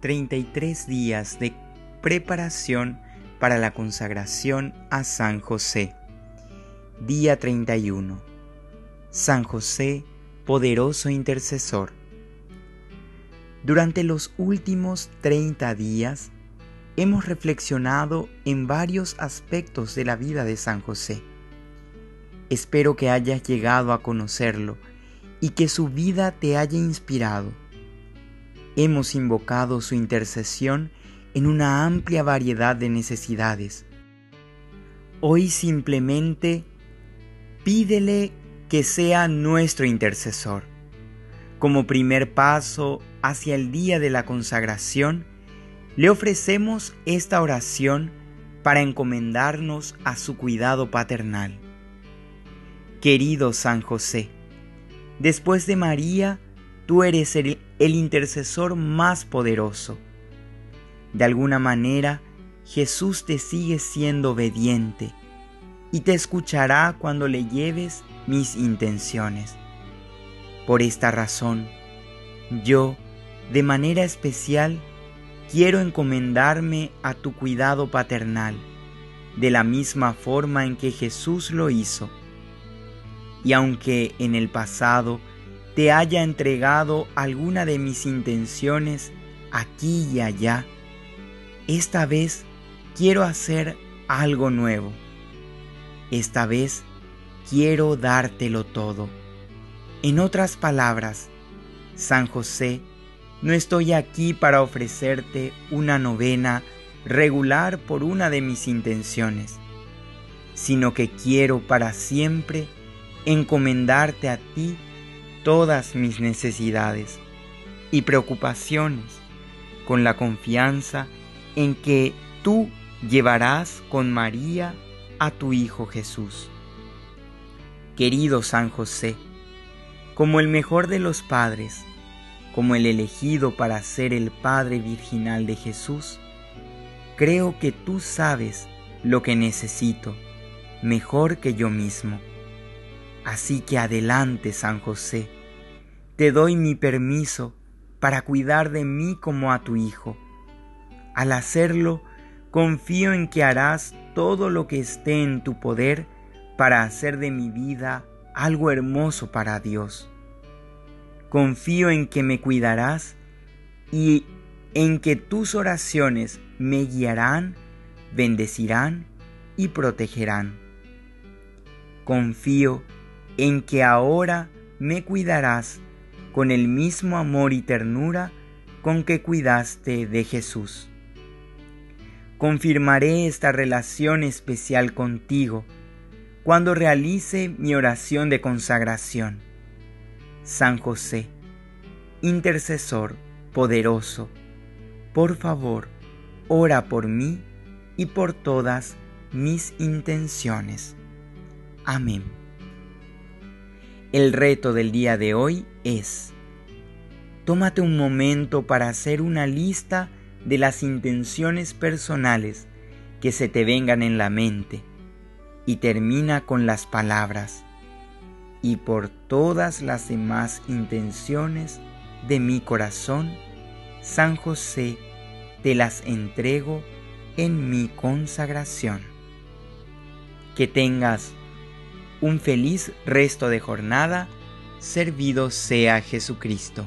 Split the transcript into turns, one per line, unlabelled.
33 días de preparación para la consagración a San José. Día 31. San José, poderoso intercesor. Durante los últimos 30 días hemos reflexionado en varios aspectos de la vida de San José. Espero que hayas llegado a conocerlo y que su vida te haya inspirado. Hemos invocado su intercesión en una amplia variedad de necesidades. Hoy simplemente pídele que sea nuestro intercesor. Como primer paso hacia el día de la consagración, le ofrecemos esta oración para encomendarnos a su cuidado paternal. Querido San José, después de María, tú eres el, intercesor más poderoso. De alguna manera, Jesús te sigue siendo obediente y te escuchará cuando le lleves mis intenciones. Por esta razón, yo, de manera especial, quiero encomendarme a tu cuidado paternal, de la misma forma en que Jesús lo hizo. Y aunque en el pasado te haya entregado alguna de mis intenciones aquí y allá, esta vez quiero hacer algo nuevo. Esta vez quiero dártelo todo. En otras palabras, San José, no estoy aquí para ofrecerte una novena regular por una de mis intenciones, sino que quiero para siempre encomendarte a ti todas mis necesidades y preocupaciones con la confianza en que tú llevarás con María a tu Hijo Jesús. Querido San José, como el mejor de los padres, como el elegido para ser el Padre Virginal de Jesús, creo que tú sabes lo que necesito mejor que yo mismo. Así que adelante, San José, te doy mi permiso para cuidar de mí como a tu Hijo. Al hacerlo, confío en que harás todo lo que esté en tu poder para hacer de mi vida algo hermoso para Dios. Confío en que me cuidarás y en que tus oraciones me guiarán, bendecirán y protegerán. Confío en que ahora me cuidarás con el mismo amor y ternura con que cuidaste de Jesús. Confirmaré esta relación especial contigo cuando realice mi oración de consagración San José, intercesor poderoso, por favor, ora por mí y por todas mis intenciones. Amén. El reto del día de hoy es, tómate un momento para hacer una lista de las intenciones personales que se te vengan en la mente y termina con las palabras y por todas las demás intenciones de mi corazón, San José, te las entrego en mi consagración. Que tengas un feliz resto de jornada, servido sea Jesucristo.